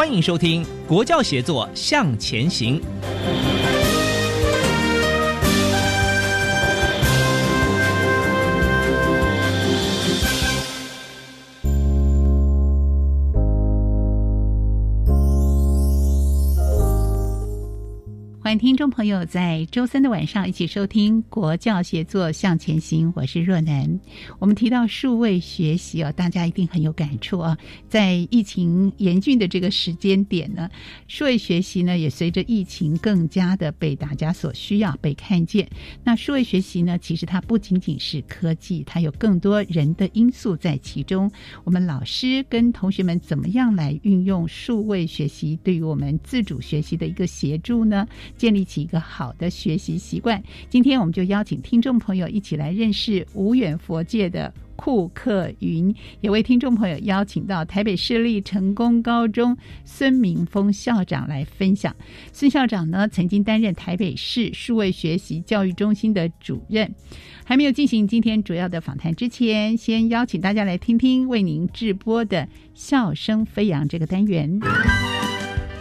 欢迎收听《国教协作向前行》。欢迎听众朋友在周三的晚上一起收听国教协作向前行，我是若楠。我们提到数位学习哦，大家一定很有感触啊。在疫情严峻的这个时间点呢，数位学习呢也随着疫情更加的被大家所需要、被看见。那数位学习呢，其实它不仅仅是科技，它有更多人的因素在其中。我们老师跟同学们怎么样来运用数位学习，对于我们自主学习的一个协助呢？建立起一个好的学习习惯。今天我们就邀请听众朋友一起来认识无远佛界的库克云，也为听众朋友邀请到台北市立成功高中孙明峰校长来分享。孙校长呢，曾经担任台北市数位学习教育中心的主任。还没有进行今天主要的访谈之前，先邀请大家来听听为您直播的“笑声飞扬”这个单元。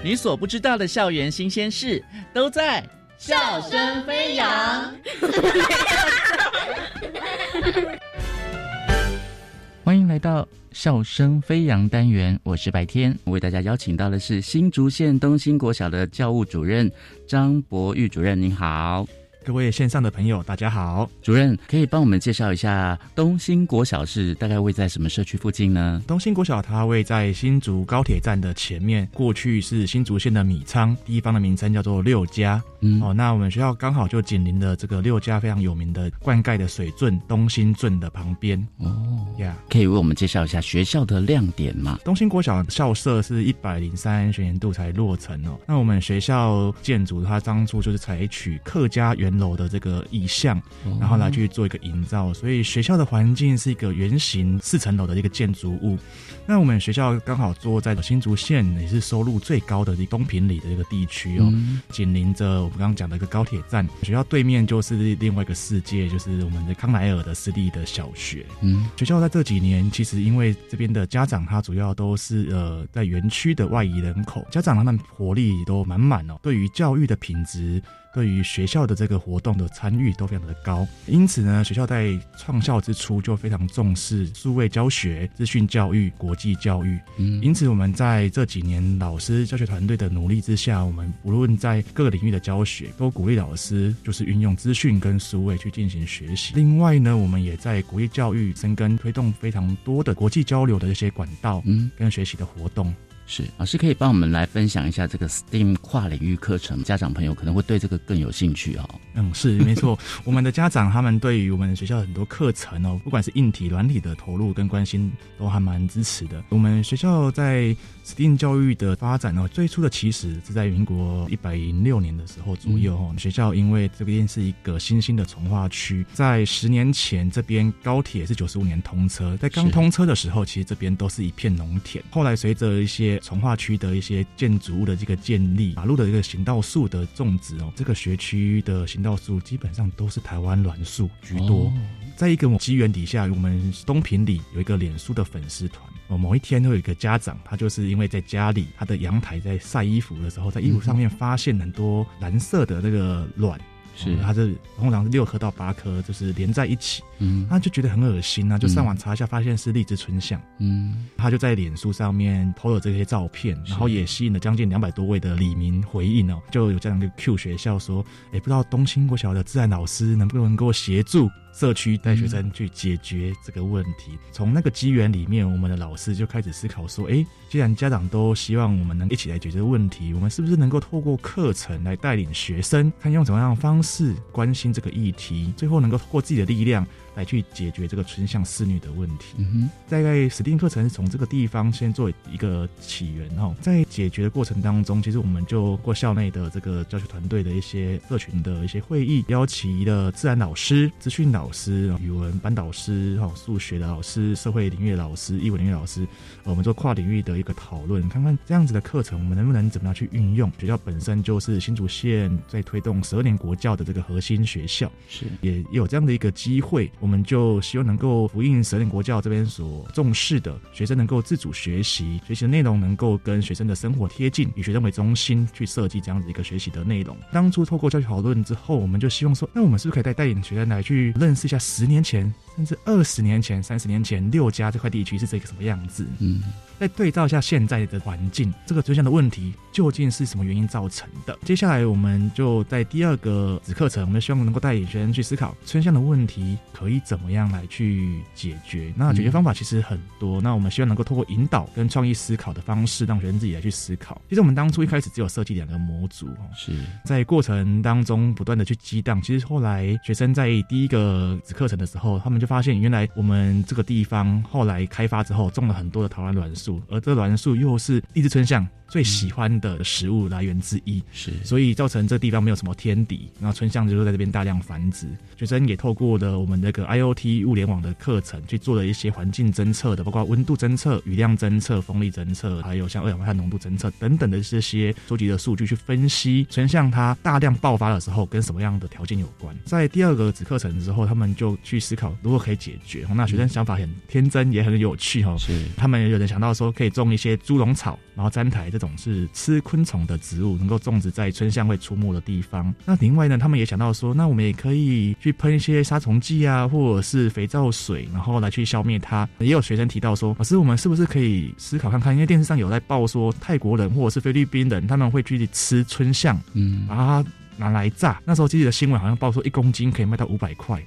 你所不知道的校园新鲜事，都在笑声飞扬。欢迎来到笑声飞扬单元，我是白天，为大家邀请到的是新竹县东兴国小的教务主任张博玉主任，您好。各位线上的朋友，大家好。主任可以帮我们介绍一下东兴国小是大概位在什么社区附近呢？东兴国小它位在新竹高铁站的前面，过去是新竹县的米仓，地方的名称叫做六家。嗯，哦，那我们学校刚好就紧邻的这个六家非常有名的灌溉的水圳东兴圳的旁边。哦，呀，可以为我们介绍一下学校的亮点吗？东兴国小校舍是一百零三学年度才落成哦。那我们学校建筑它当初就是采取客家园楼的这个意象，然后来去做一个营造，所以学校的环境是一个圆形四层楼的一个建筑物。那我们学校刚好坐在新竹县也是收入最高的东平里的一个地区哦，紧邻着我们刚刚讲的一个高铁站。学校对面就是另外一个世界，就是我们的康莱尔的私立的小学。嗯，学校在这几年其实因为这边的家长他主要都是呃在园区的外移人口，家长他们活力都满满哦，对于教育的品质。对于学校的这个活动的参与都非常的高，因此呢，学校在创校之初就非常重视数位教学、资讯教育、国际教育。嗯，因此我们在这几年老师教学团队的努力之下，我们无论在各个领域的教学，都鼓励老师就是运用资讯跟数位去进行学习。另外呢，我们也在国际教育深耕推动非常多的国际交流的一些管道，嗯，跟学习的活动。是老师可以帮我们来分享一下这个 STEAM 跨领域课程，家长朋友可能会对这个更有兴趣哦。嗯，是 没错，我们的家长他们对于我们学校很多课程哦，不管是硬体、软体的投入跟关心，都还蛮支持的。我们学校在 STEAM 教育的发展哦，最初的起始是在民国一百零六年的时候左右哦。学校因为这边是一个新兴的从化区，在十年前这边高铁是九十五年通车，在刚通车的时候，其实这边都是一片农田。后来随着一些从化区的一些建筑物的这个建立，马路的一个行道树的种植哦，这个学区的行道树基本上都是台湾栾树居多。在一个机缘底下，我们东平里有一个脸书的粉丝团哦，某一天会有一个家长，他就是因为在家里他的阳台在晒衣服的时候，在衣服上面发现很多蓝色的那个卵。是它是通常是六颗到八颗，就是连在一起。嗯，他就觉得很恶心啊，就上网查一下，发现是荔枝春象。嗯，他就在脸书上面 PO 了这些照片，然后也吸引了将近两百多位的李明回应哦，就有这样一个 Q 学校说，哎，不知道东兴国小的自然老师能不能给我协助。社区带学生去解决这个问题，从那个机缘里面，我们的老师就开始思考说：，哎，既然家长都希望我们能一起来解决问题，我们是不是能够透过课程来带领学生，看用怎么样的方式关心这个议题，最后能够透过自己的力量。来去解决这个春向侍女的问题。嗯哼，大概指定课程是从这个地方先做一个起源哈，在解决的过程当中，其实我们就过校内的这个教学团队的一些社群的一些会议，邀请了自然老师、资讯老师、语文班导师、哈数学的老师、社会领域的老师、艺文领域老师，我们做跨领域的一个讨论，看看这样子的课程我们能不能怎么样去运用。学校本身就是新竹县在推动十二年国教的这个核心学校，是也有这样的一个机会。我们就希望能够呼应蛇岭国教这边所重视的，学生能够自主学习，学习的内容能够跟学生的生活贴近，以学生为中心去设计这样子一个学习的内容。当初透过教学讨论之后，我们就希望说，那我们是不是可以带带领学生来去认识一下十年前，甚至二十年前、三十年前六家这块地区是这个什么样子？嗯。再对照一下现在的环境，这个村乡的问题究竟是什么原因造成的？接下来我们就在第二个子课程，我们希望能够带领学生去思考春象的问题可以怎么样来去解决。那解决方法其实很多，那我们希望能够透过引导跟创意思考的方式，让学生自己来去思考。其实我们当初一开始只有设计两个模组，是在过程当中不断的去激荡。其实后来学生在第一个子课程的时候，他们就发现原来我们这个地方后来开发之后种了很多的桃花卵树。而这栾素又是荔枝春象最喜欢的食物来源之一，是，所以造成这地方没有什么天敌，然后春象就在这边大量繁殖。学生也透过了我们那个 IOT 物联网的课程，去做了一些环境侦测的，包括温度侦测、雨量侦测、风力侦测，还有像二氧化碳浓度侦测等等的这些收集的数据，去分析春象它大量爆发的时候跟什么样的条件有关。在第二个子课程之后，他们就去思考如何可以解决。那学生想法很天真，也很有趣哦。是，他们有人想到说可以种一些猪笼草，然后粘台这种是吃昆虫的植物，能够种植在春象会出没的地方。那另外呢，他们也想到说，那我们也可以去喷一些杀虫剂啊，或者是肥皂水，然后来去消灭它。也有学生提到说，老师，我们是不是可以思考看看？因为电视上有在报说，泰国人或者是菲律宾人，他们会去吃春象，嗯，然后。拿来炸，那时候记得新闻好像报说一公斤可以卖到五百块。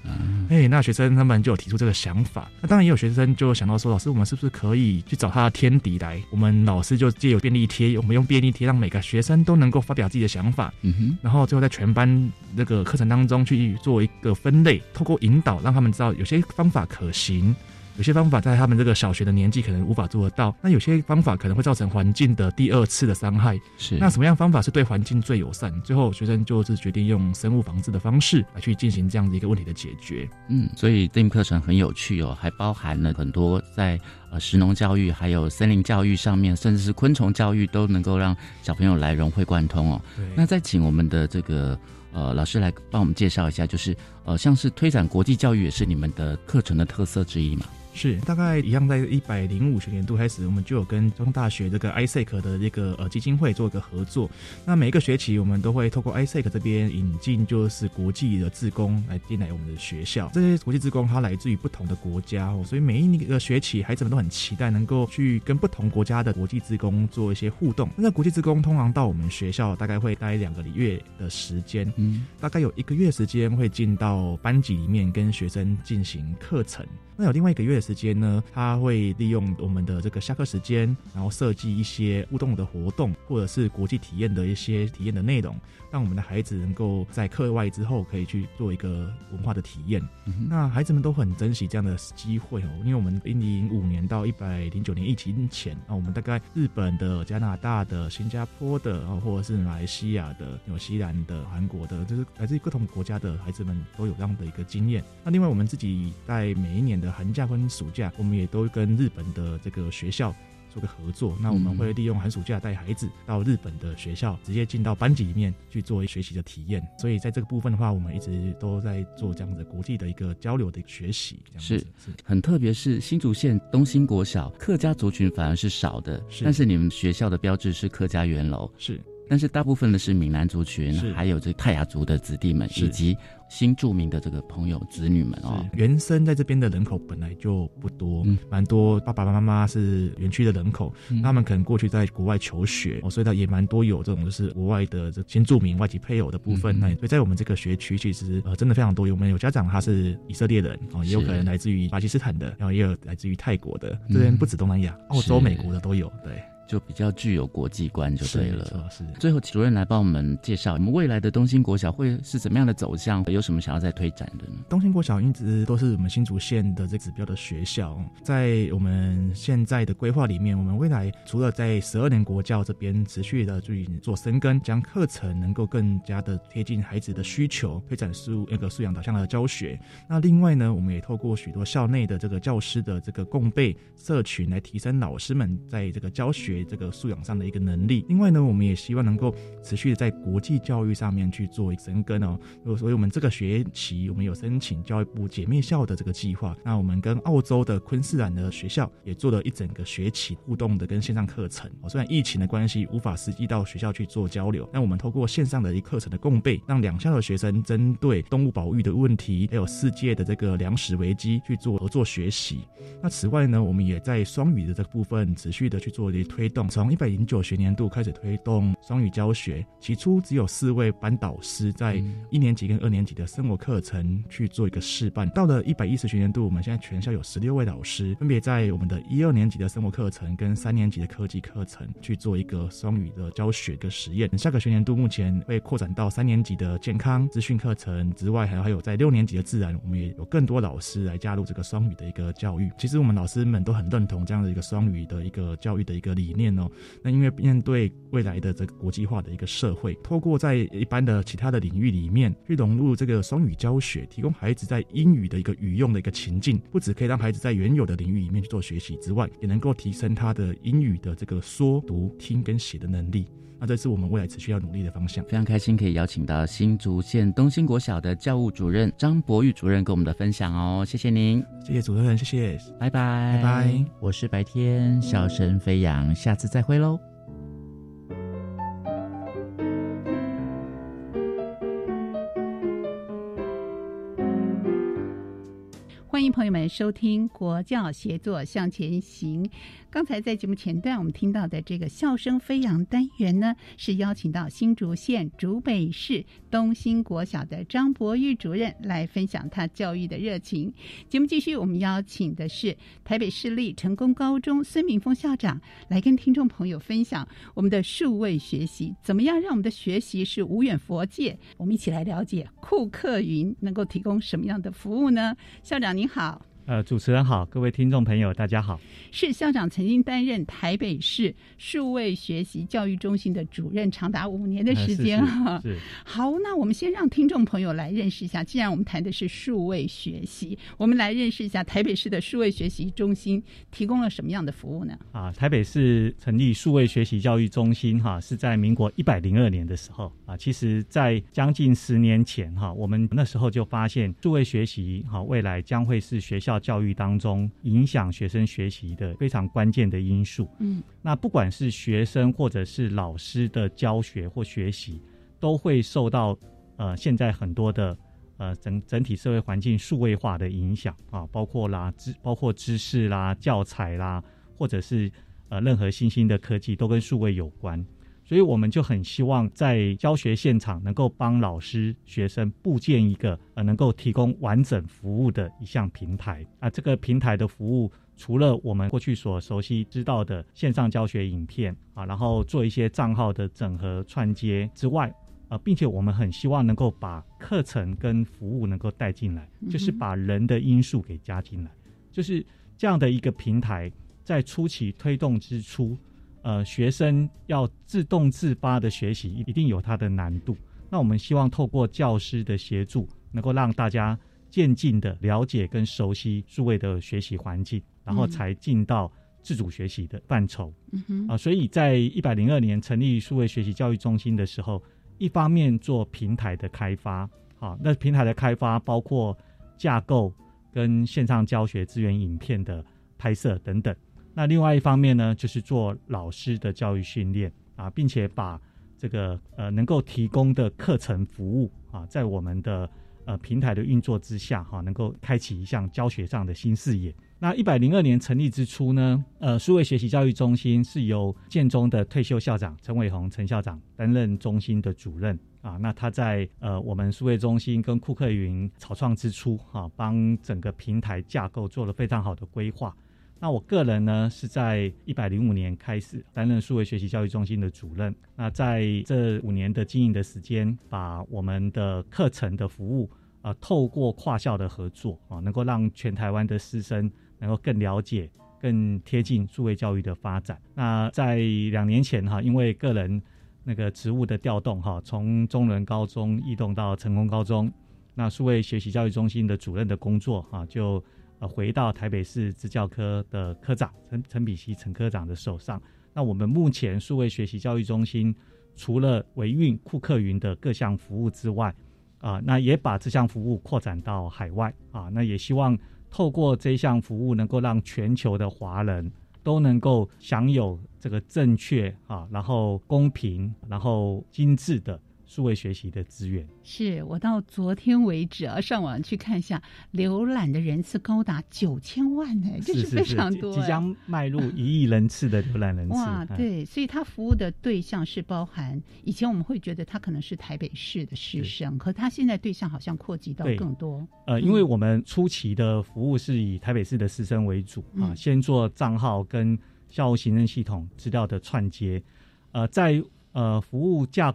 哎，那学生他们就有提出这个想法。那当然也有学生就想到说，老师，我们是不是可以去找他的天敌来？我们老师就借有便利贴，我们用便利贴让每个学生都能够发表自己的想法。嗯哼，然后最后在全班那个课程当中去做一个分类，透过引导让他们知道有些方法可行。有些方法在他们这个小学的年纪可能无法做得到，那有些方法可能会造成环境的第二次的伤害。是，那什么样方法是对环境最友善？最后学生就是决定用生物防治的方式来去进行这样的一个问题的解决。嗯，所以这门课程很有趣哦，还包含了很多在呃食农教育、还有森林教育上面，甚至是昆虫教育都能够让小朋友来融会贯通哦。那再请我们的这个呃老师来帮我们介绍一下，就是呃像是推展国际教育也是你们的课程的特色之一嘛？是，大概一样，在一百零五学年度开始，我们就有跟交通大学这个 ISEC 的这个呃基金会做一个合作。那每一个学期，我们都会透过 ISEC 这边引进，就是国际的志工来进来我们的学校。这些国际志工，他来自于不同的国家哦，所以每一个学期，孩子们都很期待能够去跟不同国家的国际志工做一些互动。那国际志工通常到我们学校，大概会待两个月的时间，嗯，大概有一个月时间会进到班级里面跟学生进行课程。那有另外一个月的时间呢，他会利用我们的这个下课时间，然后设计一些互动的活动，或者是国际体验的一些体验的内容，让我们的孩子能够在课外之后可以去做一个文化的体验。那孩子们都很珍惜这样的机会哦，因为我们一零五年到一百零九年疫情前，啊我们大概日本的、加拿大的、新加坡的啊，或者是马来西亚的、纽西兰的、韩国的，就是来自于不同国家的孩子们都有这样的一个经验。那另外我们自己在每一年的寒假跟暑假，我们也都跟日本的这个学校做个合作。那我们会利用寒暑假带孩子到日本的学校，直接进到班级里面去做学习的体验。所以在这个部分的话，我们一直都在做这样子国际的一个交流的学习。是，很特别是新竹县东兴国小客家族群反而是少的，但是你们学校的标志是客家圆楼。是。但是大部分的是闽南族群，还有这泰雅族的子弟们，以及新著名的这个朋友子女们哦。原生在这边的人口本来就不多，蛮多爸爸妈妈是园区的人口，他们可能过去在国外求学，哦，所以他也蛮多有这种就是国外的这新著名外籍配偶的部分。那所以在我们这个学区，其实呃真的非常多。我们有家长他是以色列人哦，也有可能来自于巴基斯坦的，然后也有来自于泰国的，这边不止东南亚，澳洲、美国的都有，对。就比较具有国际观就对了。是，最后主任来帮我们介绍，我们未来的东兴国小会是怎么样的走向？有什么想要再推展的呢？东兴国小一直都是我们新竹县的这指标的学校，在我们现在的规划里面，我们未来除了在十二年国教这边持续的去做深耕，将课程能够更加的贴近孩子的需求，推展素那个素养导向的教学。那另外呢，我们也透过许多校内的这个教师的这个共备社群，来提升老师们在这个教学。学这个素养上的一个能力。另外呢，我们也希望能够持续的在国际教育上面去做深耕哦。所以，我们这个学期我们有申请教育部姐妹校的这个计划。那我们跟澳洲的昆士兰的学校也做了一整个学期互动的跟线上课程。虽然疫情的关系无法实际到学校去做交流，但我们透过线上的一课程的共备，让两校的学生针对动物保育的问题，还有世界的这个粮食危机去做合作学习。那此外呢，我们也在双语的这个部分持续的去做一些推。动从一百零九学年度开始推动双语教学，起初只有四位班导师在一年级跟二年级的生活课程去做一个示范。到了一百一十学年度，我们现在全校有十六位老师，分别在我们的一二年级的生活课程跟三年级的科技课程去做一个双语的教学跟实验。下个学年度目前会扩展到三年级的健康资讯课程之外，还还有在六年级的自然，我们也有更多老师来加入这个双语的一个教育。其实我们老师们都很认同这样的一个双语的一个教育的一个理念。哦，那因为面对未来的这个国际化的一个社会，透过在一般的其他的领域里面去融入这个双语教学，提供孩子在英语的一个语用的一个情境，不止可以让孩子在原有的领域里面去做学习之外，也能够提升他的英语的这个说读听跟写的能力。那这是我们未来持续要努力的方向。非常开心可以邀请到新竹县东兴国小的教务主任张博玉主任跟我们的分享哦，谢谢您，谢谢主持人，谢谢，拜拜，拜拜。我是白天笑声飞扬，下次再会喽。朋友们收听《国教协作向前行》。刚才在节目前段，我们听到的这个笑声飞扬单元呢，是邀请到新竹县竹北市东兴国小的张博玉主任来分享他教育的热情。节目继续，我们邀请的是台北市立成功高中孙明峰校长来跟听众朋友分享我们的数位学习，怎么样让我们的学习是无远佛界？我们一起来了解库克云能够提供什么样的服务呢？校长您好。呃，主持人好，各位听众朋友，大家好。是校长曾经担任台北市数位学习教育中心的主任，长达五年的时间哈。是。好，那我们先让听众朋友来认识一下。既然我们谈的是数位学习，我们来认识一下台北市的数位学习中心提供了什么样的服务呢？啊，台北市成立数位学习教育中心哈，是在民国一百零二年的时候啊。其实，在将近十年前哈，我们那时候就发现数位学习哈，未来将会是学校。教育当中影响学生学习的非常关键的因素。嗯，那不管是学生或者是老师的教学或学习，都会受到呃现在很多的呃整整体社会环境数位化的影响啊，包括啦知包括知识啦、教材啦，或者是呃任何新兴的科技都跟数位有关。所以我们就很希望在教学现场能够帮老师、学生构建一个呃能够提供完整服务的一项平台啊。这个平台的服务除了我们过去所熟悉知道的线上教学影片啊，然后做一些账号的整合串接之外，呃，并且我们很希望能够把课程跟服务能够带进来，就是把人的因素给加进来，就是这样的一个平台在初期推动之初。呃，学生要自动自发的学习，一定有它的难度。那我们希望透过教师的协助，能够让大家渐进的了解跟熟悉数位的学习环境，然后才进到自主学习的范畴。啊，所以在一百零二年成立数位学习教育中心的时候，一方面做平台的开发，好，那平台的开发包括架构跟线上教学资源影片的拍摄等等。那另外一方面呢，就是做老师的教育训练啊，并且把这个呃能够提供的课程服务啊，在我们的呃平台的运作之下哈，能够开启一项教学上的新视野。那一百零二年成立之初呢，呃，数位学习教育中心是由建中的退休校长陈伟宏陈校长担任中心的主任啊。那他在呃我们数位中心跟库克云草创之初哈，帮整个平台架构做了非常好的规划。那我个人呢，是在一百零五年开始担任数位学习教育中心的主任。那在这五年的经营的时间，把我们的课程的服务啊，透过跨校的合作啊，能够让全台湾的师生。能够更了解、更贴近数位教育的发展。那在两年前哈，因为个人那个职务的调动哈，从中仑高中移动到成功高中，那数位学习教育中心的主任的工作哈，就呃回到台北市职教科的科长陈陈比希陈科长的手上。那我们目前数位学习教育中心除了维运库克云的各项服务之外，啊，那也把这项服务扩展到海外啊，那也希望。透过这项服务，能够让全球的华人都能够享有这个正确啊，然后公平，然后精致的。数位学习的资源是我到昨天为止啊，上网去看一下，浏览的人次高达九千万呢，这是非常多，即将迈入一亿人次的浏览人次。哇，对，所以他服务的对象是包含以前我们会觉得他可能是台北市的师生，可他现在对象好像扩及到更多。呃，因为我们初期的服务是以台北市的师生为主啊，先做账号跟校务行政系统资料的串接，呃，在呃服务架。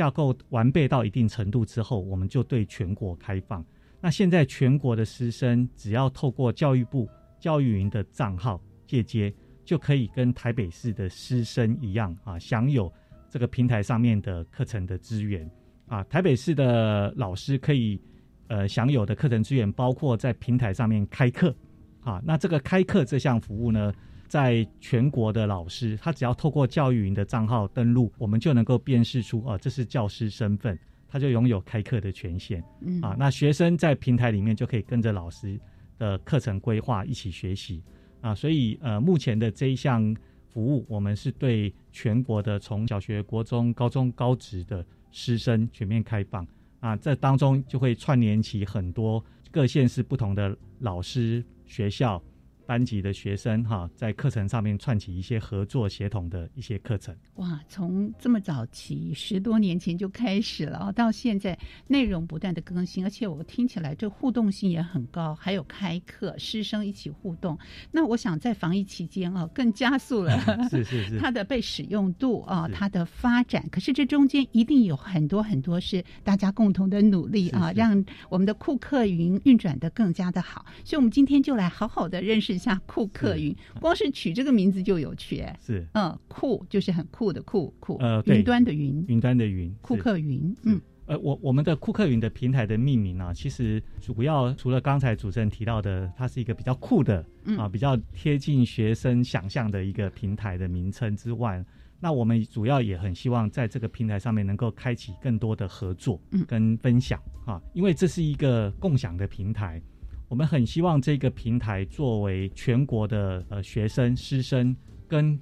架构完备到一定程度之后，我们就对全国开放。那现在全国的师生只要透过教育部教育云的账号借接，就可以跟台北市的师生一样啊，享有这个平台上面的课程的资源啊。台北市的老师可以呃享有的课程资源，包括在平台上面开课啊。那这个开课这项服务呢？在全国的老师，他只要透过教育云的账号登录，我们就能够辨识出，哦，这是教师身份，他就拥有开课的权限。嗯啊，那学生在平台里面就可以跟着老师的课程规划一起学习啊。所以呃，目前的这一项服务，我们是对全国的从小学、国中、高中、高职的师生全面开放啊。这当中就会串联起很多各县市不同的老师、学校。班级的学生哈，在课程上面串起一些合作协同的一些课程。哇，从这么早期十多年前就开始了，到现在内容不断的更新，而且我听起来这互动性也很高，还有开课师生一起互动。那我想在防疫期间啊，更加速了 是是是它的被使用度啊，它的发展。可是这中间一定有很多很多是大家共同的努力啊，让我们的库克云运转的更加的好。所以，我们今天就来好好的认识。下库克云，光是取这个名字就有趣哎，是。嗯，酷就是很酷的酷酷，呃，云端的云，云端的云，库克云，嗯，呃，我我们的库克云的平台的命名啊，其实主要除了刚才主持人提到的，它是一个比较酷的嗯。啊，比较贴近学生想象的一个平台的名称之外，那我们主要也很希望在这个平台上面能够开启更多的合作跟分享啊，因为这是一个共享的平台。我们很希望这个平台作为全国的呃学生师生跟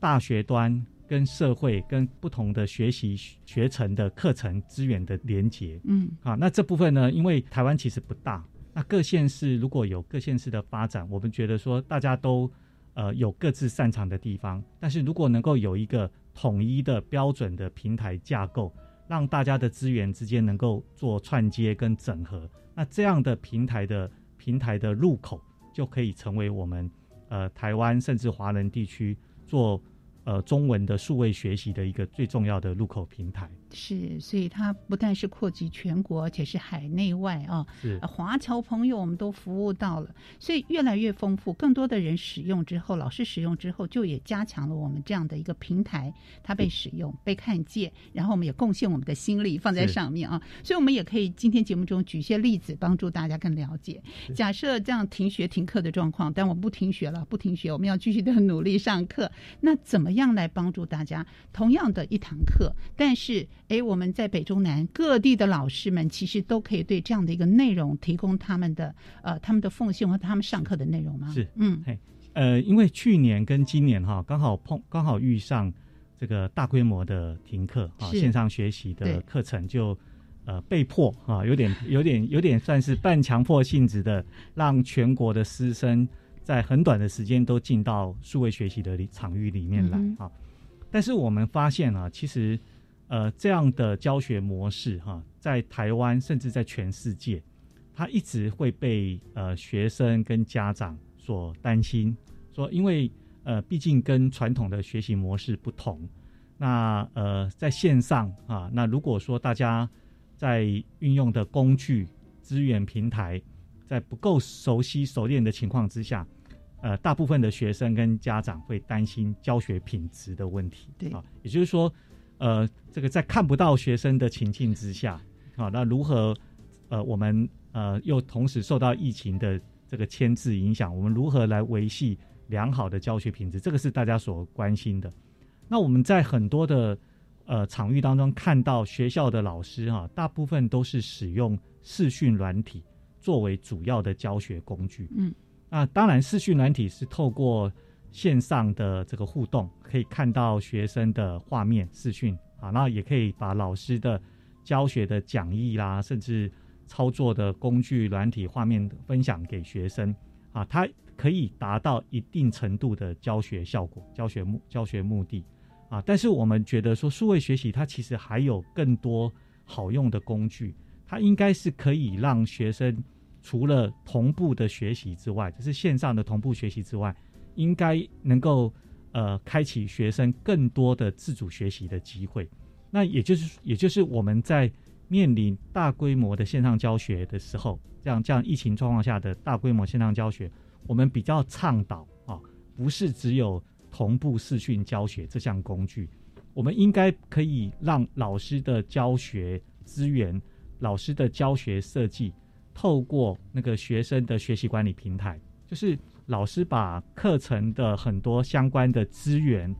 大学端、跟社会、跟不同的学习学程的课程资源的连接。嗯，啊，那这部分呢，因为台湾其实不大，那各县市如果有各县市的发展，我们觉得说大家都呃有各自擅长的地方，但是如果能够有一个统一的标准的平台架构，让大家的资源之间能够做串接跟整合，那这样的平台的。平台的入口就可以成为我们呃台湾甚至华人地区做呃中文的数位学习的一个最重要的入口平台。是，所以它不但是扩及全国，而且是海内外啊。是华侨朋友，我们都服务到了，所以越来越丰富，更多的人使用之后，老师使用之后，就也加强了我们这样的一个平台，它被使用、被看见，然后我们也贡献我们的心力放在上面啊。所以，我们也可以今天节目中举一些例子，帮助大家更了解。假设这样停学停课的状况，但我不停学了，不停学，我们要继续的 努力上课。那怎么样来帮助大家？同样的一堂课，但是。哎，我们在北中南各地的老师们，其实都可以对这样的一个内容提供他们的呃他们的奉献和他们上课的内容吗？是，嗯，嘿，呃，因为去年跟今年哈刚好碰刚好遇上这个大规模的停课啊，线上学习的课程就呃被迫啊，有点有点有点算是半强迫性质的，让全国的师生在很短的时间都进到数位学习的场域里面来啊。但是我们发现啊，其实呃这样的教学模式哈，在台湾甚至在全世界，它一直会被呃学生跟家长所担心，说因为。呃，毕竟跟传统的学习模式不同，那呃，在线上啊，那如果说大家在运用的工具、资源、平台在不够熟悉、熟练的情况之下，呃，大部分的学生跟家长会担心教学品质的问题。对啊，也就是说，呃，这个在看不到学生的情境之下，啊，那如何呃，我们呃又同时受到疫情的这个牵制影响，我们如何来维系？良好的教学品质，这个是大家所关心的。那我们在很多的呃场域当中看到，学校的老师哈，大部分都是使用视讯软体作为主要的教学工具。嗯，那当然，视讯软体是透过线上的这个互动，可以看到学生的画面视讯啊，那也可以把老师的教学的讲义啦，甚至操作的工具软体画面分享给学生啊，它。可以达到一定程度的教学效果、教学目教学目的啊，但是我们觉得说，数位学习它其实还有更多好用的工具，它应该是可以让学生除了同步的学习之外，就是线上的同步学习之外，应该能够呃开启学生更多的自主学习的机会。那也就是也就是我们在面临大规模的线上教学的时候，这样这样疫情状况下的大规模线上教学。我们比较倡导啊，不是只有同步视讯教学这项工具，我们应该可以让老师的教学资源、老师的教学设计，透过那个学生的学习管理平台，就是老师把课程的很多相关的资源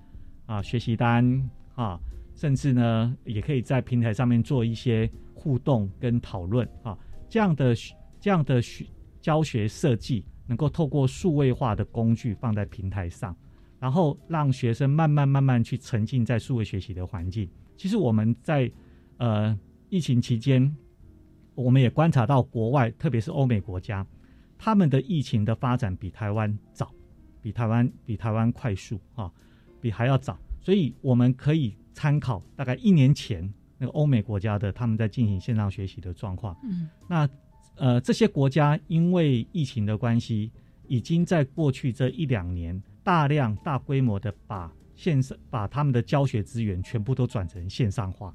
啊、学习单啊，甚至呢，也可以在平台上面做一些互动跟讨论啊，这样的这样的学教学设计。能够透过数位化的工具放在平台上，然后让学生慢慢慢慢去沉浸在数位学习的环境。其实我们在呃疫情期间，我们也观察到国外，特别是欧美国家，他们的疫情的发展比台湾早，比台湾比台湾快速啊，比还要早。所以我们可以参考大概一年前那个欧美国家的他们在进行线上学习的状况。嗯，那。呃，这些国家因为疫情的关系，已经在过去这一两年大量大规模的把线上把他们的教学资源全部都转成线上化，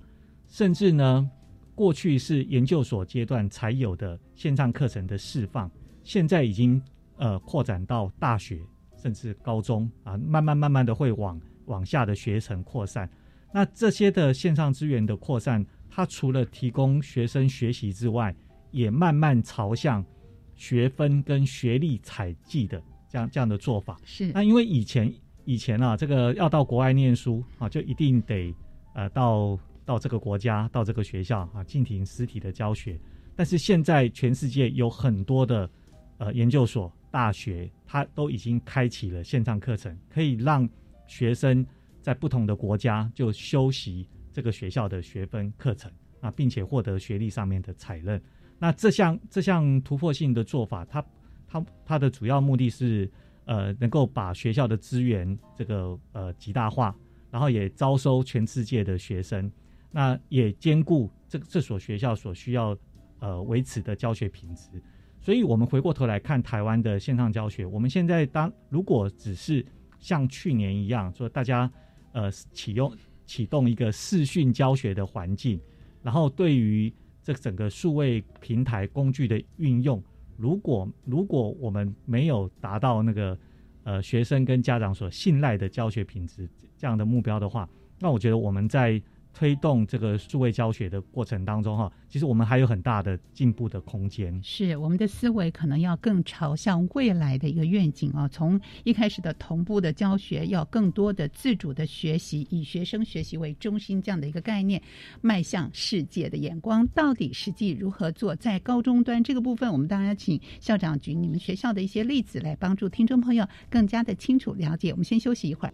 甚至呢，过去是研究所阶段才有的线上课程的释放，现在已经呃扩展到大学甚至高中啊，慢慢慢慢的会往往下的学程扩散。那这些的线上资源的扩散，它除了提供学生学习之外，也慢慢朝向学分跟学历采集的这样这样的做法是那因为以前以前啊，这个要到国外念书啊，就一定得呃到到这个国家到这个学校啊进行实体的教学。但是现在全世界有很多的呃研究所、大学，它都已经开启了线上课程，可以让学生在不同的国家就修习这个学校的学分课程啊，并且获得学历上面的采认。那这项这项突破性的做法，它它它的主要目的是，呃，能够把学校的资源这个呃极大化，然后也招收全世界的学生，那也兼顾这这所学校所需要呃维持的教学品质。所以，我们回过头来看台湾的线上教学，我们现在当如果只是像去年一样，说大家呃启用启动一个视讯教学的环境，然后对于这整个数位平台工具的运用，如果如果我们没有达到那个呃学生跟家长所信赖的教学品质这样的目标的话，那我觉得我们在。推动这个数位教学的过程当中，哈，其实我们还有很大的进步的空间。是我们的思维可能要更朝向未来的一个愿景啊，从一开始的同步的教学，要更多的自主的学习，以学生学习为中心这样的一个概念，迈向世界的眼光，到底实际如何做？在高中端这个部分，我们当然请校长举你们学校的一些例子来帮助听众朋友更加的清楚了解。我们先休息一会儿。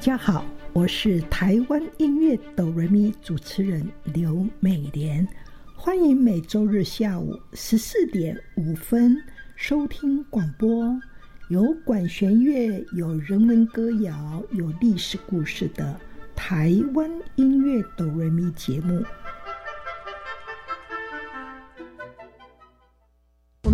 大家好，我是台湾音乐哆瑞咪主持人刘美莲，欢迎每周日下午十四点五分收听广播，有管弦乐，有人文歌谣，有历史故事的台湾音乐哆瑞咪节目。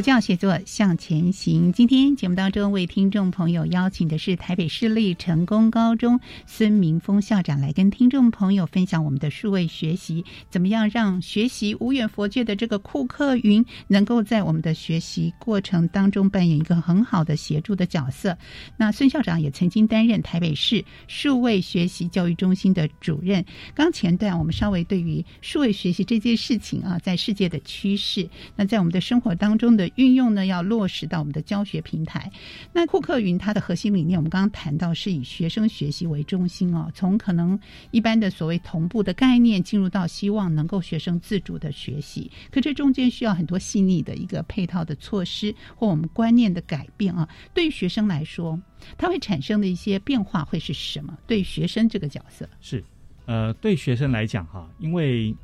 国教写作向前行。今天节目当中为听众朋友邀请的是台北市立成功高中孙明峰校长，来跟听众朋友分享我们的数位学习，怎么样让学习无远佛界的这个库克云，能够在我们的学习过程当中扮演一个很好的协助的角色。那孙校长也曾经担任台北市数位学习教育中心的主任。刚前段我们稍微对于数位学习这件事情啊，在世界的趋势，那在我们的生活当中。的运用呢，要落实到我们的教学平台。那库克云它的核心理念，我们刚刚谈到是以学生学习为中心哦，从可能一般的所谓同步的概念，进入到希望能够学生自主的学习。可这中间需要很多细腻的一个配套的措施或我们观念的改变啊。对于学生来说，它会产生的一些变化会是什么？对学生这个角色是呃，对学生来讲哈，因为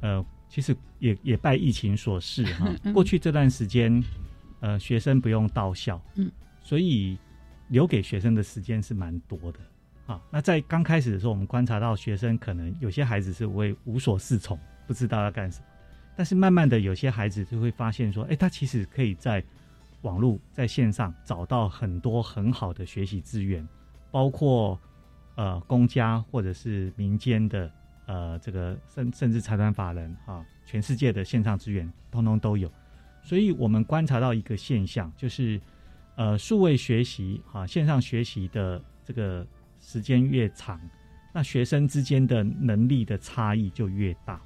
呃。其实也也拜疫情所赐哈，过去这段时间，呃，学生不用到校，嗯，所以留给学生的时间是蛮多的啊。那在刚开始的时候，我们观察到学生可能有些孩子是会无所适从，不知道要干什么。但是慢慢的，有些孩子就会发现说，哎，他其实可以在网络在线上找到很多很好的学习资源，包括呃公家或者是民间的。呃，这个甚甚至财团法人啊，全世界的线上资源通通都有，所以我们观察到一个现象，就是呃，数位学习啊，线上学习的这个时间越长，那学生之间的能力的差异就越大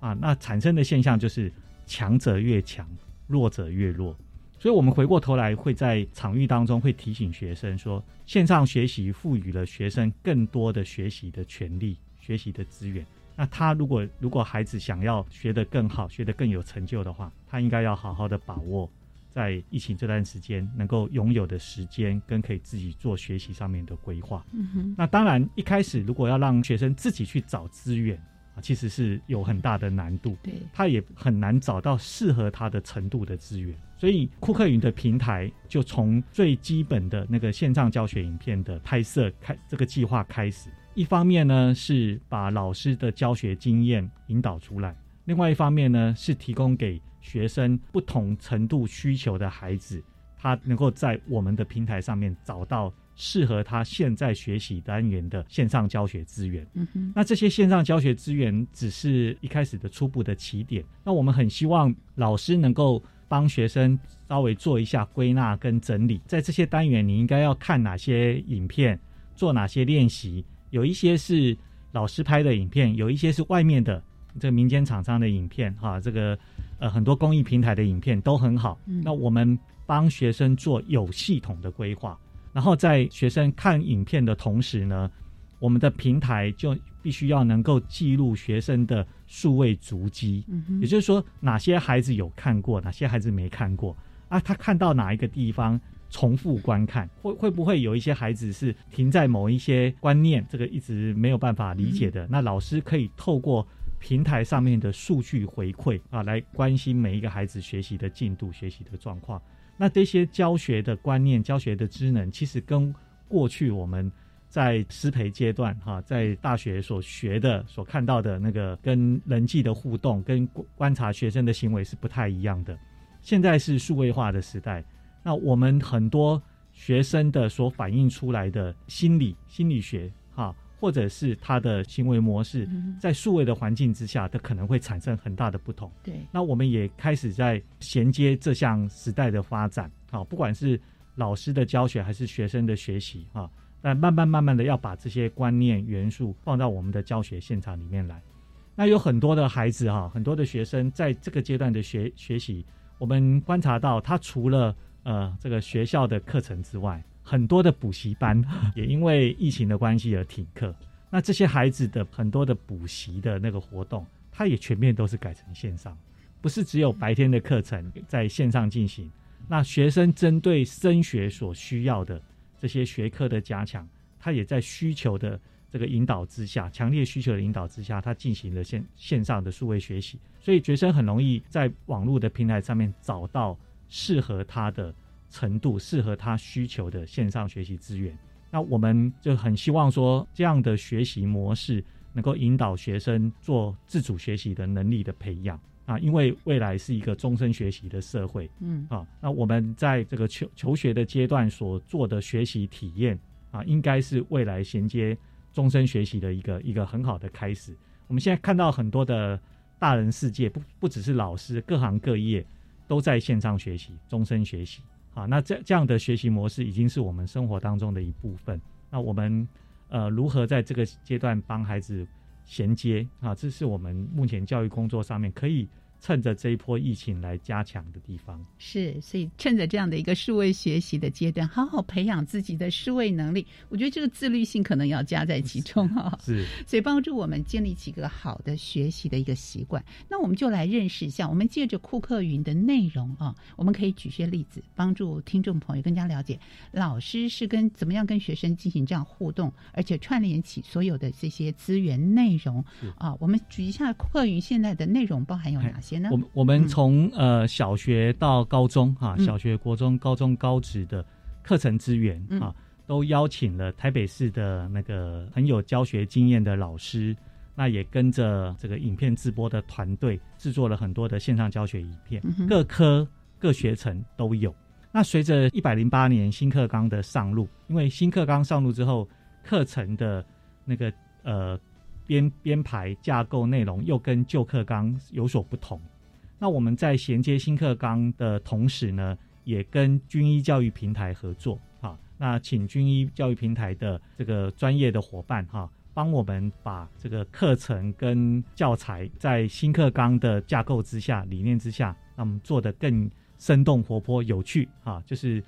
啊，那产生的现象就是强者越强，弱者越弱。所以我们回过头来会在场域当中会提醒学生说，线上学习赋予了学生更多的学习的权利。学习的资源，那他如果如果孩子想要学得更好，学得更有成就的话，他应该要好好的把握在疫情这段时间能够拥有的时间，跟可以自己做学习上面的规划。嗯哼，那当然一开始如果要让学生自己去找资源啊，其实是有很大的难度，对，他也很难找到适合他的程度的资源。所以库克云的平台就从最基本的那个线上教学影片的拍摄开这个计划开始。一方面呢是把老师的教学经验引导出来，另外一方面呢是提供给学生不同程度需求的孩子，他能够在我们的平台上面找到适合他现在学习单元的线上教学资源。嗯哼，那这些线上教学资源只是一开始的初步的起点。那我们很希望老师能够帮学生稍微做一下归纳跟整理，在这些单元你应该要看哪些影片，做哪些练习。有一些是老师拍的影片，有一些是外面的这个民间厂商的影片，哈，这个呃很多公益平台的影片都很好。那我们帮学生做有系统的规划。然后在学生看影片的同时呢，我们的平台就必须要能够记录学生的数位足迹，也就是说哪些孩子有看过，哪些孩子没看过啊？他看到哪一个地方重复观看，会会不会有一些孩子是停在某一些观念，这个一直没有办法理解的？那老师可以透过平台上面的数据回馈啊，来关心每一个孩子学习的进度、学习的状况。那这些教学的观念、教学的知能，其实跟过去我们在师培阶段哈，在大学所学的、所看到的那个跟人际的互动、跟观察学生的行为是不太一样的。现在是数位化的时代，那我们很多学生的所反映出来的心理、心理学哈。或者是他的行为模式，在数位的环境之下，它可能会产生很大的不同。对，那我们也开始在衔接这项时代的发展，啊，不管是老师的教学还是学生的学习，啊，但慢慢慢慢的要把这些观念元素放到我们的教学现场里面来。那有很多的孩子哈，很多的学生在这个阶段的学学习，我们观察到，他除了呃这个学校的课程之外，很多的补习班 也因为疫情的关系而停课，那这些孩子的很多的补习的那个活动，他也全面都是改成线上，不是只有白天的课程在线上进行。那学生针对升学所需要的这些学科的加强，他也在需求的这个引导之下，强烈需求的引导之下，他进行了线线上的数位学习，所以学生很容易在网络的平台上面找到适合他的。程度适合他需求的线上学习资源，那我们就很希望说，这样的学习模式能够引导学生做自主学习的能力的培养啊，因为未来是一个终身学习的社会，嗯啊，那我们在这个求求学的阶段所做的学习体验啊，应该是未来衔接终身学习的一个一个很好的开始。我们现在看到很多的大人世界，不不只是老师，各行各业都在线上学习，终身学习。啊，那这这样的学习模式已经是我们生活当中的一部分。那我们呃如何在这个阶段帮孩子衔接啊？这是我们目前教育工作上面可以。趁着这一波疫情来加强的地方是，所以趁着这样的一个数位学习的阶段，好好培养自己的数位能力。我觉得这个自律性可能要加在其中啊。是，所以帮助我们建立起一个好的学习的一个习惯。那我们就来认识一下，我们借着库克云的内容啊，我们可以举些例子，帮助听众朋友更加了解老师是跟怎么样跟学生进行这样互动，而且串联起所有的这些资源内容啊。我们举一下库克云现在的内容包含有哪些？我我们从呃小学到高中哈，小学、国中、高中、高职的课程资源啊，都邀请了台北市的那个很有教学经验的老师，那也跟着这个影片直播的团队制作了很多的线上教学影片，各科各学程都有。那随着一百零八年新课纲的上路，因为新课纲上路之后，课程的那个呃。编编排架构内容又跟旧课纲有所不同，那我们在衔接新课纲的同时呢，也跟军医教育平台合作啊，那请军医教育平台的这个专业的伙伴哈，帮我们把这个课程跟教材在新课纲的架构之下、理念之下，那么做的更生动活泼、有趣啊，就是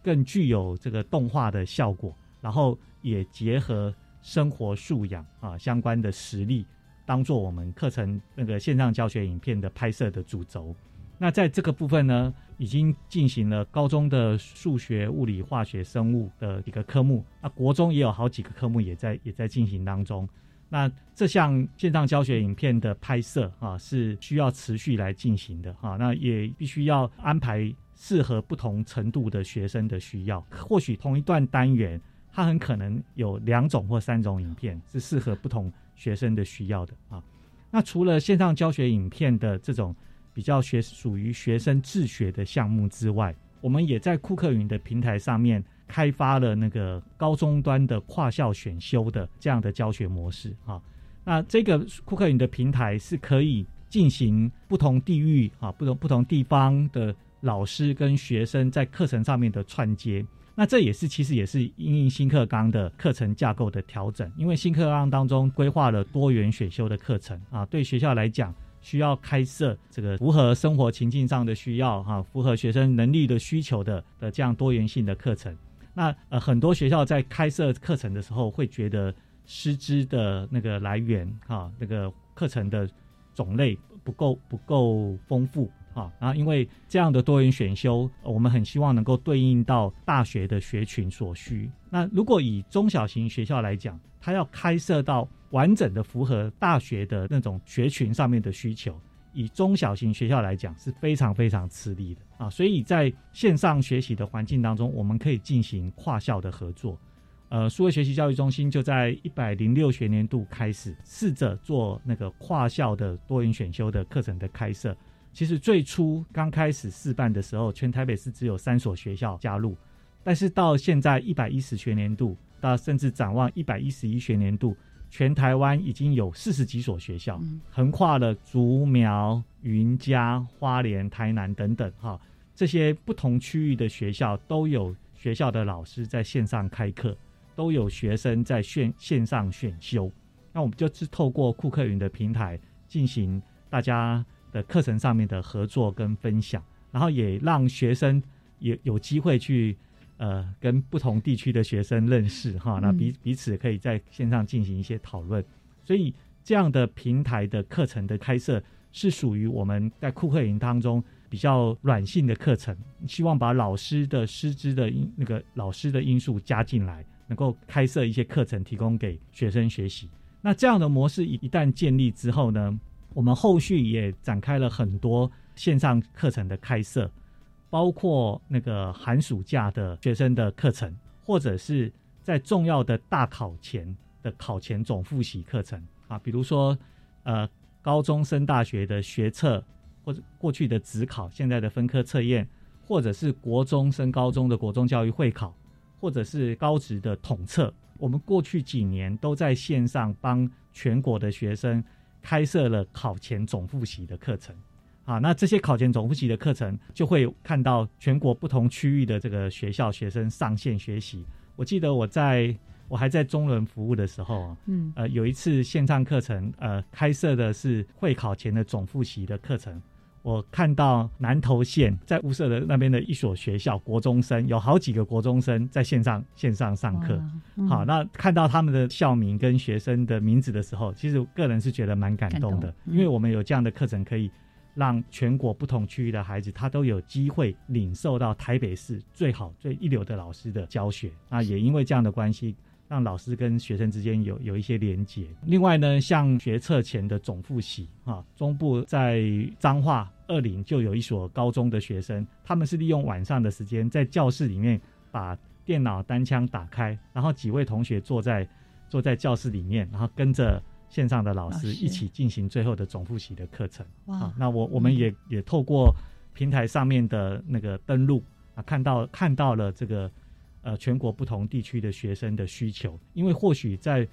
更具有这个动画的效果，然后也结合。生活素养啊，相关的实力，当做我们课程那个线上教学影片的拍摄的主轴。那在这个部分呢，已经进行了高中的数学、物理、化学、生物的一个科目。那国中也有好几个科目也在也在进行当中。那这项线上教学影片的拍摄啊，是需要持续来进行的哈。那也必须要安排适合不同程度的学生的需要。或许同一段单元。它很可能有两种或三种影片是适合不同学生的需要的啊。那除了线上教学影片的这种比较学属于学生自学的项目之外，我们也在库克云的平台上面开发了那个高中端的跨校选修的这样的教学模式啊。那这个库克云的平台是可以进行不同地域啊、不同不同地方的老师跟学生在课程上面的串接。那这也是其实也是因应新课纲的课程架构的调整，因为新课纲当中规划了多元选修的课程啊，对学校来讲需要开设这个符合生活情境上的需要哈、符合学生能力的需求的的这样多元性的课程。那呃很多学校在开设课程的时候会觉得师资的那个来源哈、那个课程的种类不够不够丰富。啊，然后因为这样的多元选修，我们很希望能够对应到大学的学群所需。那如果以中小型学校来讲，它要开设到完整的符合大学的那种学群上面的需求，以中小型学校来讲是非常非常吃力的啊。所以在线上学习的环境当中，我们可以进行跨校的合作。呃，数位学习教育中心就在一百零六学年度开始试着做那个跨校的多元选修的课程的开设。其实最初刚开始试办的时候，全台北市只有三所学校加入，但是到现在一百一十学年度，到甚至展望一百一十一学年度，全台湾已经有四十几所学校，横跨了竹苗、云嘉、花莲、台南等等哈，这些不同区域的学校都有学校的老师在线上开课，都有学生在线线上选修。那我们就是透过库克云的平台进行大家。的课程上面的合作跟分享，然后也让学生也有机会去呃跟不同地区的学生认识哈，那彼彼此可以在线上进行一些讨论，所以这样的平台的课程的开设是属于我们在库克营当中比较软性的课程，希望把老师的师资的因那个老师的因素加进来，能够开设一些课程提供给学生学习。那这样的模式一一旦建立之后呢？我们后续也展开了很多线上课程的开设，包括那个寒暑假的学生的课程，或者是在重要的大考前的考前总复习课程啊，比如说呃高中升大学的学测，或者过去的职考，现在的分科测验，或者是国中升高中的国中教育会考，或者是高职的统测，我们过去几年都在线上帮全国的学生。开设了考前总复习的课程，啊，那这些考前总复习的课程就会看到全国不同区域的这个学校学生上线学习。我记得我在我还在中伦服务的时候啊，嗯，呃，有一次线上课程，呃，开设的是会考前的总复习的课程。我看到南投县在雾社的那边的一所学校，国中生有好几个国中生在线上线上上课。好，那看到他们的校名跟学生的名字的时候，其实个人是觉得蛮感动的，因为我们有这样的课程，可以让全国不同区域的孩子，他都有机会领受到台北市最好最一流的老师的教学。那也因为这样的关系。让老师跟学生之间有有一些连结。另外呢，像学测前的总复习啊，中部在彰化二林就有一所高中的学生，他们是利用晚上的时间在教室里面把电脑单枪打开，然后几位同学坐在坐在教室里面，然后跟着线上的老师一起进行最后的总复习的课程。啊，那我我们也也透过平台上面的那个登录啊，看到看到了这个。呃，全国不同地区的学生的需求，因为或许在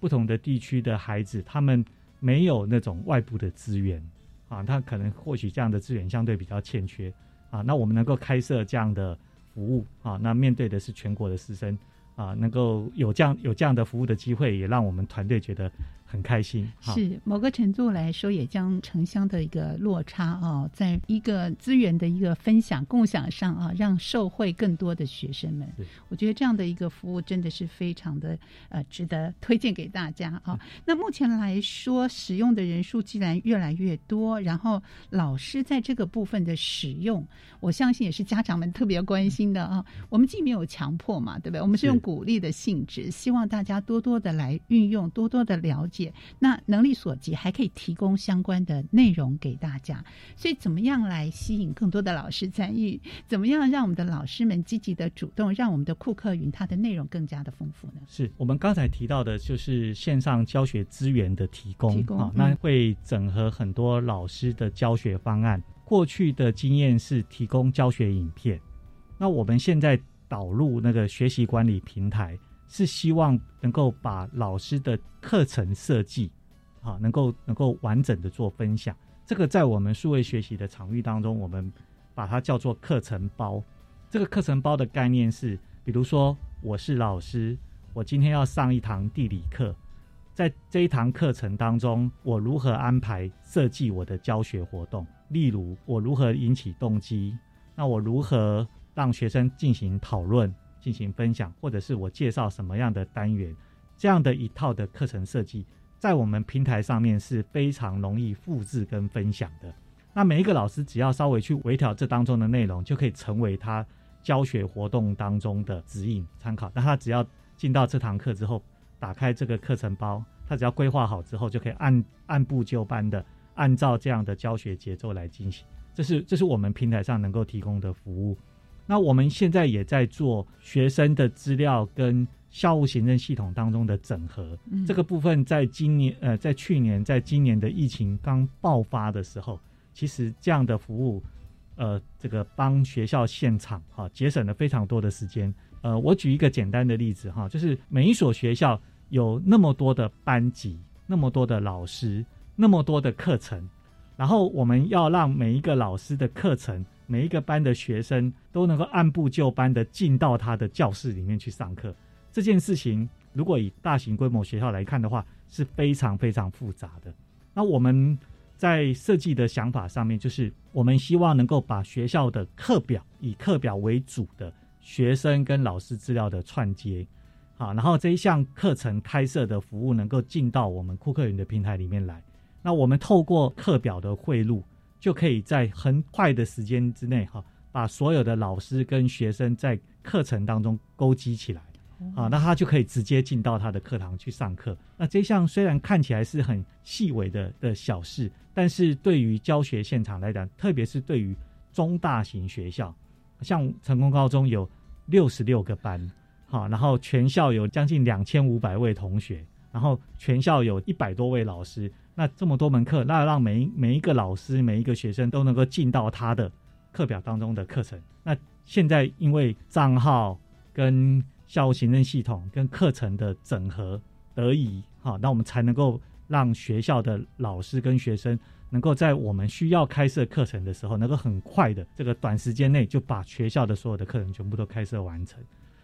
不同的地区的孩子，他们没有那种外部的资源啊，他可能或许这样的资源相对比较欠缺啊。那我们能够开设这样的服务啊，那面对的是全国的师生啊，能够有这样有这样的服务的机会，也让我们团队觉得。很开心，是某个程度来说，也将城乡的一个落差啊，在一个资源的一个分享共享上啊，让受惠更多的学生们。我觉得这样的一个服务真的是非常的呃值得推荐给大家啊。那目前来说，使用的人数既然越来越多，然后老师在这个部分的使用，我相信也是家长们特别关心的啊。我们既没有强迫嘛，对不对？我们是用鼓励的性质，希望大家多多的来运用，多多的了解。那能力所及，还可以提供相关的内容给大家。所以，怎么样来吸引更多的老师参与？怎么样让我们的老师们积极的主动，让我们的库克云它的内容更加的丰富呢？是我们刚才提到的，就是线上教学资源的提供啊，那会整合很多老师的教学方案。过去的经验是提供教学影片，那我们现在导入那个学习管理平台，是希望能够把老师的课程设计，啊，能够能够完整的做分享。这个在我们数位学习的场域当中，我们把它叫做课程包。这个课程包的概念是，比如说我是老师，我今天要上一堂地理课，在这一堂课程当中，我如何安排设计我的教学活动？例如，我如何引起动机？那我如何让学生进行讨论、进行分享，或者是我介绍什么样的单元？这样的一套的课程设计，在我们平台上面是非常容易复制跟分享的。那每一个老师只要稍微去微调这当中的内容，就可以成为他教学活动当中的指引参考。那他只要进到这堂课之后，打开这个课程包，他只要规划好之后，就可以按按部就班的按照这样的教学节奏来进行。这是这是我们平台上能够提供的服务。那我们现在也在做学生的资料跟校务行政系统当中的整合。这个部分在今年呃，在去年，在今年的疫情刚爆发的时候，其实这样的服务，呃，这个帮学校现场哈节省了非常多的时间。呃，我举一个简单的例子哈，就是每一所学校有那么多的班级，那么多的老师，那么多的课程。然后我们要让每一个老师的课程，每一个班的学生都能够按部就班的进到他的教室里面去上课。这件事情，如果以大型规模学校来看的话，是非常非常复杂的。那我们在设计的想法上面，就是我们希望能够把学校的课表以课表为主的学生跟老师资料的串接，好，然后这一项课程开设的服务能够进到我们库克云的平台里面来。那我们透过课表的汇入，就可以在很快的时间之内，哈，把所有的老师跟学生在课程当中勾稽起来，啊，那他就可以直接进到他的课堂去上课。那这项虽然看起来是很细微的的小事，但是对于教学现场来讲，特别是对于中大型学校，像成功高中有六十六个班，好，然后全校有将近两千五百位同学，然后全校有一百多位老师。那这么多门课，那让每每一个老师、每一个学生都能够进到他的课表当中的课程。那现在因为账号跟校务行政系统跟课程的整合得以哈，那我们才能够让学校的老师跟学生能够在我们需要开设课程的时候，能够很快的这个短时间内就把学校的所有的课程全部都开设完成。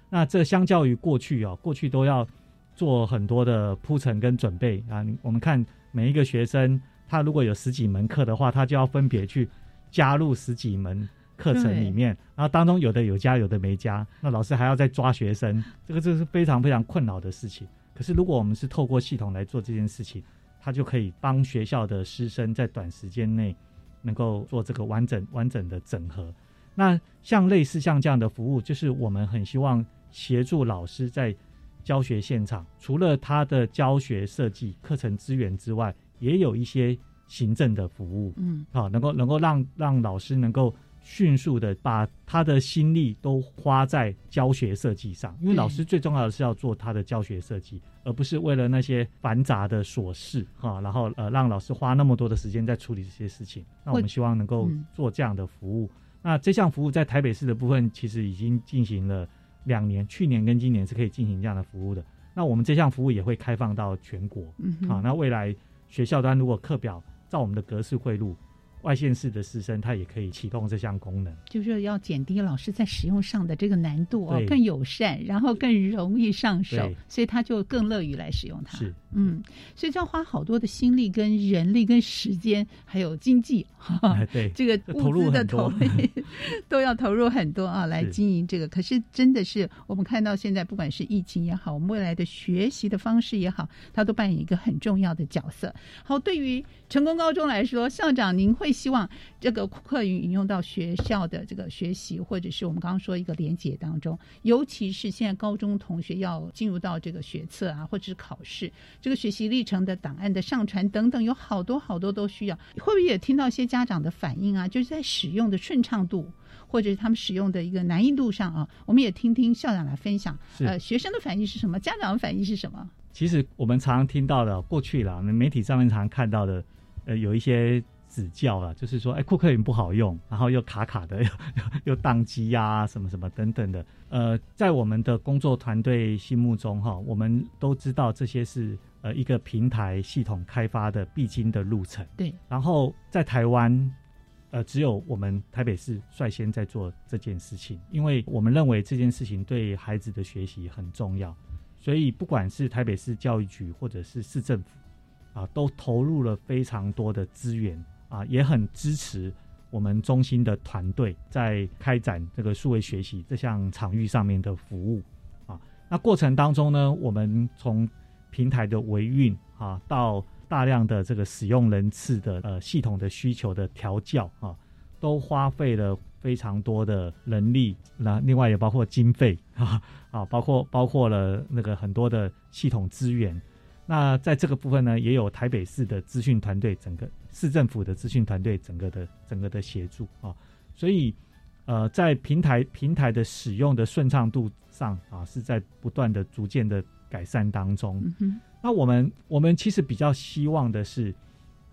那这相较于过去哦，过去都要做很多的铺陈跟准备啊，我们看。每一个学生，他如果有十几门课的话，他就要分别去加入十几门课程里面，然后当中有的有加，有的没加，那老师还要再抓学生，这个这是非常非常困扰的事情。可是如果我们是透过系统来做这件事情，他就可以帮学校的师生在短时间内能够做这个完整完整的整合。那像类似像这样的服务，就是我们很希望协助老师在。教学现场除了他的教学设计、课程资源之外，也有一些行政的服务，嗯，好，能够能够让让老师能够迅速的把他的心力都花在教学设计上，因为老师最重要的是要做他的教学设计，而不是为了那些繁杂的琐事，哈，然后呃让老师花那么多的时间在处理这些事情。那我们希望能够做这样的服务。那这项服务在台北市的部分，其实已经进行了。两年，去年跟今年是可以进行这样的服务的。那我们这项服务也会开放到全国。嗯，好，那未来学校端如果课表照我们的格式汇入。外县市的师生，他也可以启动这项功能，就是要减低老师在使用上的这个难度哦，更友善，然后更容易上手，所以他就更乐于来使用它。是，嗯，所以就要花好多的心力、跟人力、跟时间，还有经济，对，这个物资的投入 都要投入很多啊，来经营这个。可是真的是我们看到现在，不管是疫情也好，我们未来的学习的方式也好，它都扮演一个很重要的角色。好，对于成功高中来说，校长您会。希望这个课语引用到学校的这个学习，或者是我们刚刚说一个连结当中，尤其是现在高中同学要进入到这个学测啊，或者是考试，这个学习历程的档案的上传等等，有好多好多都需要。会不会也听到一些家长的反应啊？就是在使用的顺畅度，或者是他们使用的一个难易度上啊？我们也听听校长来分享。呃，学生的反应是什么？家长的反应是什么？其实我们常常听到的，过去了，媒体上面常看到的，呃，有一些。指教了，就是说，哎，库克云不好用，然后又卡卡的，又又宕机呀，什么什么等等的。呃，在我们的工作团队心目中，哈，我们都知道这些是呃一个平台系统开发的必经的路程。对。然后在台湾，呃，只有我们台北市率先在做这件事情，因为我们认为这件事情对孩子的学习很重要，所以不管是台北市教育局或者是市政府。啊，都投入了非常多的资源啊，也很支持我们中心的团队在开展这个数位学习这项场域上面的服务啊。那过程当中呢，我们从平台的维运啊，到大量的这个使用人次的呃系统的需求的调教啊，都花费了非常多的人力，那另外也包括经费 啊啊，包括包括了那个很多的系统资源。那在这个部分呢，也有台北市的资讯团队，整个市政府的资讯团队，整个的整个的协助啊，所以呃，在平台平台的使用的顺畅度上啊，是在不断的逐渐的改善当中。那我们我们其实比较希望的是，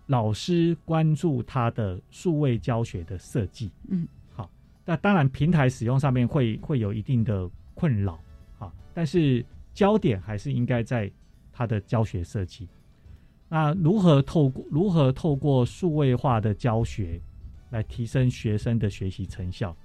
老师关注他的数位教学的设计。嗯，好，那当然平台使用上面会会有一定的困扰啊，但是焦点还是应该在。他的教学设计，那如何透过如何透过数位化的教学来提升学生的学习成效？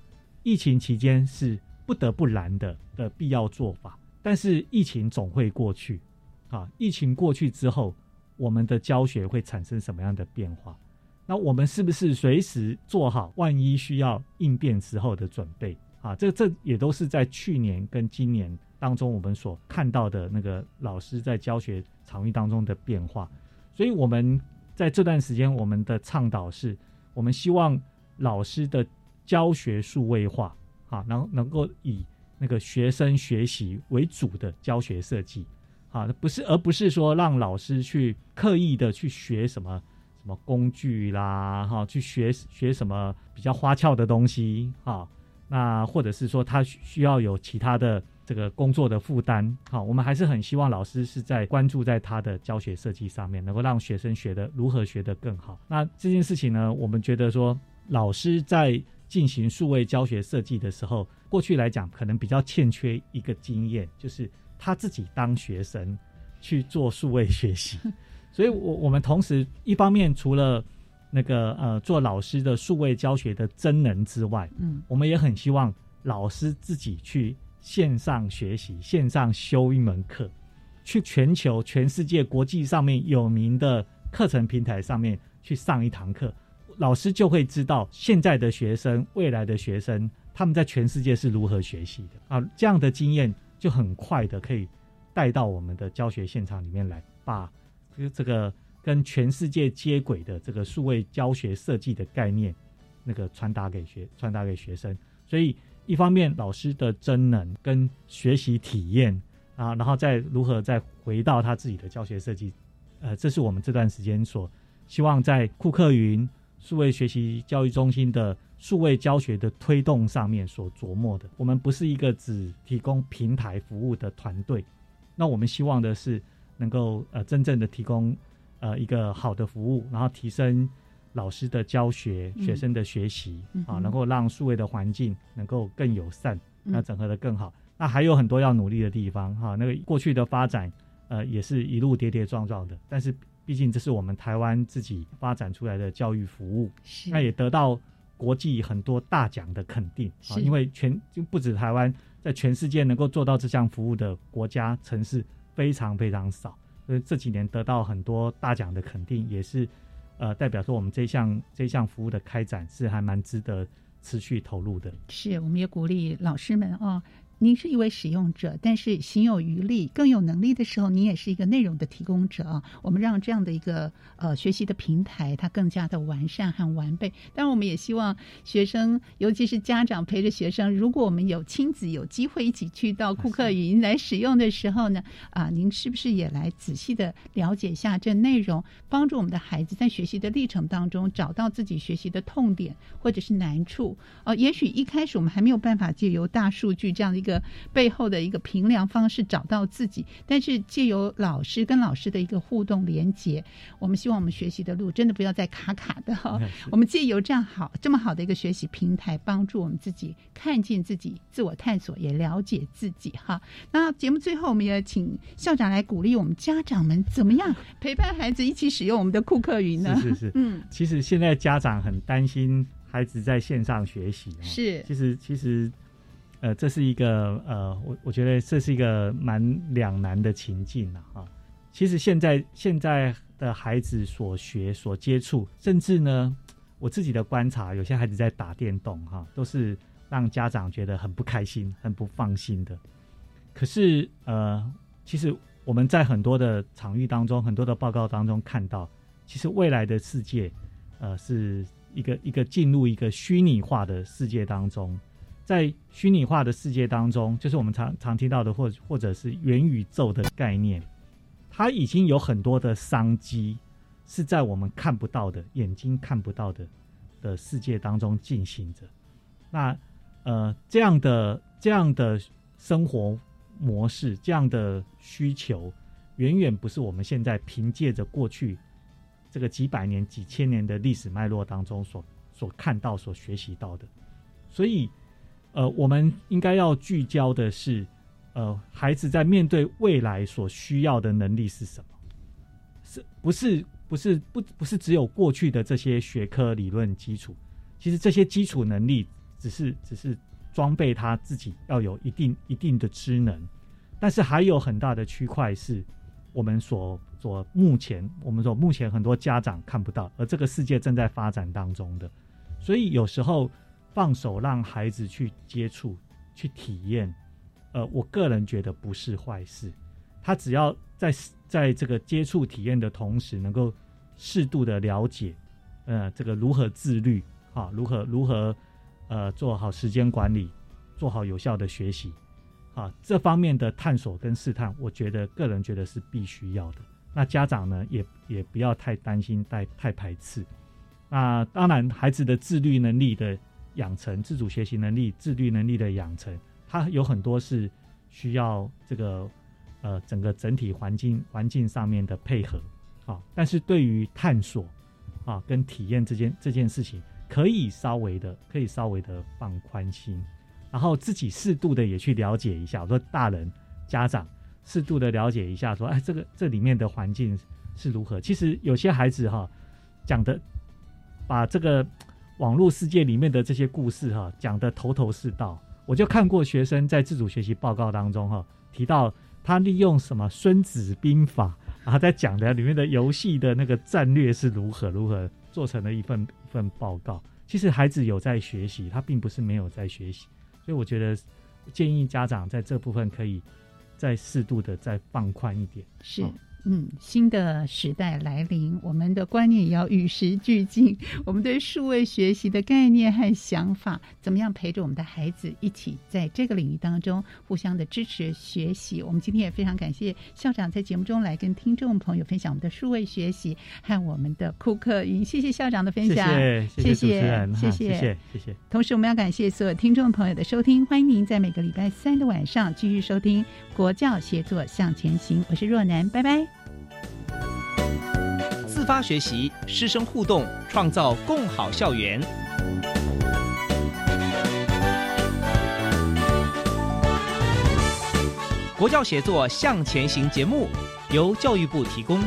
疫情期间是不得不然的的必要做法，但是疫情总会过去啊！疫情过去之后，我们的教学会产生什么样的变化？那我们是不是随时做好万一需要应变时候的准备啊？这这也都是在去年跟今年。当中我们所看到的那个老师在教学场域当中的变化，所以我们在这段时间我们的倡导是，我们希望老师的教学数位化，啊，能能够以那个学生学习为主的教学设计，啊，不是而不是说让老师去刻意的去学什么什么工具啦，哈，去学学什么比较花俏的东西，啊，那或者是说他需要有其他的。这个工作的负担，好，我们还是很希望老师是在关注在他的教学设计上面，能够让学生学的如何学得更好。那这件事情呢，我们觉得说，老师在进行数位教学设计的时候，过去来讲可能比较欠缺一个经验，就是他自己当学生去做数位学习。所以，我我们同时一方面除了那个呃做老师的数位教学的真人之外，嗯，我们也很希望老师自己去。线上学习，线上修一门课，去全球、全世界、国际上面有名的课程平台上面去上一堂课，老师就会知道现在的学生、未来的学生他们在全世界是如何学习的啊！这样的经验就很快的可以带到我们的教学现场里面来，把这个跟全世界接轨的这个数位教学设计的概念，那个传达给学传达给学生，所以。一方面，老师的真能跟学习体验啊，然后再如何再回到他自己的教学设计，呃，这是我们这段时间所希望在库克云数位学习教育中心的数位教学的推动上面所琢磨的。我们不是一个只提供平台服务的团队，那我们希望的是能够呃真正的提供呃一个好的服务，然后提升。老师的教学，学生的学习啊，能够让数位的环境能够更友善，那整合的更好。那还有很多要努力的地方哈。那个过去的发展，呃，也是一路跌跌撞撞的。但是毕竟这是我们台湾自己发展出来的教育服务，那也得到国际很多大奖的肯定啊。因为全就不止台湾，在全世界能够做到这项服务的国家城市非常非常少，所以这几年得到很多大奖的肯定，也是。呃，代表说我们这项这项服务的开展是还蛮值得持续投入的。是，我们也鼓励老师们啊。您是一位使用者，但是行有余力、更有能力的时候，你也是一个内容的提供者啊。我们让这样的一个呃学习的平台，它更加的完善和完备。当然，我们也希望学生，尤其是家长陪着学生，如果我们有亲子有机会一起去到库克语音来使用的时候呢，啊，您是不是也来仔细的了解一下这内容，帮助我们的孩子在学习的历程当中找到自己学习的痛点或者是难处？呃，也许一开始我们还没有办法借由大数据这样的。个背后的一个评量方式找到自己，但是借由老师跟老师的一个互动连接，我们希望我们学习的路真的不要再卡卡的哈。我们借由这样好这么好的一个学习平台，帮助我们自己看见自己，自我探索，也了解自己哈。那节目最后，我们也请校长来鼓励我们家长们怎么样陪伴孩子一起使用我们的库克云呢？是是是，嗯，其实现在家长很担心孩子在线上学习，是，其实其实，呃，这是一个呃，我我觉得这是一个蛮两难的情境了哈。其实现在现在的孩子所学所接触，甚至呢，我自己的观察，有些孩子在打电动哈，都是让家长觉得很不开心、很不放心的。可是呃，其实我们在很多的场域当中、很多的报告当中看到，其实未来的世界，呃，是一个一个进入一个虚拟化的世界当中。在虚拟化的世界当中，就是我们常常听到的，或或者是元宇宙的概念，它已经有很多的商机是在我们看不到的、眼睛看不到的的世界当中进行着。那呃，这样的这样的生活。模式这样的需求，远远不是我们现在凭借着过去这个几百年、几千年的历史脉络当中所所看到、所学习到的。所以，呃，我们应该要聚焦的是，呃，孩子在面对未来所需要的能力是什么？是不是不是不不是只有过去的这些学科理论基础？其实这些基础能力只是只是。装备他自己要有一定一定的知能，但是还有很大的区块是我们所所目前我们所目前很多家长看不到，而这个世界正在发展当中的，所以有时候放手让孩子去接触、去体验，呃，我个人觉得不是坏事。他只要在在这个接触体验的同时，能够适度的了解，呃，这个如何自律啊，如何如何。呃，做好时间管理，做好有效的学习，啊，这方面的探索跟试探，我觉得个人觉得是必须要的。那家长呢，也也不要太担心、太太排斥。那当然，孩子的自律能力的养成、自主学习能力、自律能力的养成，它有很多是需要这个呃整个整体环境环境上面的配合啊。但是对于探索啊跟体验这件这件事情。可以稍微的，可以稍微的放宽心，然后自己适度的也去了解一下。我说大人、家长适度的了解一下，说哎，这个这里面的环境是如何？其实有些孩子哈讲的，把这个网络世界里面的这些故事哈讲的头头是道。我就看过学生在自主学习报告当中哈提到，他利用什么《孙子兵法》，然后在讲的里面的游戏的那个战略是如何如何。做成了一份一份报告。其实孩子有在学习，他并不是没有在学习，所以我觉得建议家长在这部分可以再适度的再放宽一点。是。嗯，新的时代来临，我们的观念也要与时俱进。我们对数位学习的概念和想法，怎么样陪着我们的孩子一起在这个领域当中互相的支持学习？我们今天也非常感谢校长在节目中来跟听众朋友分享我们的数位学习和我们的库克云。谢谢校长的分享，谢谢谢谢谢谢谢谢。同时，我们要感谢所有听众朋友的收听，欢迎您在每个礼拜三的晚上继续收听国教协作向前行。我是若楠，拜拜。发学习，师生互动，创造共好校园。国教协作向前行节目由教育部提供。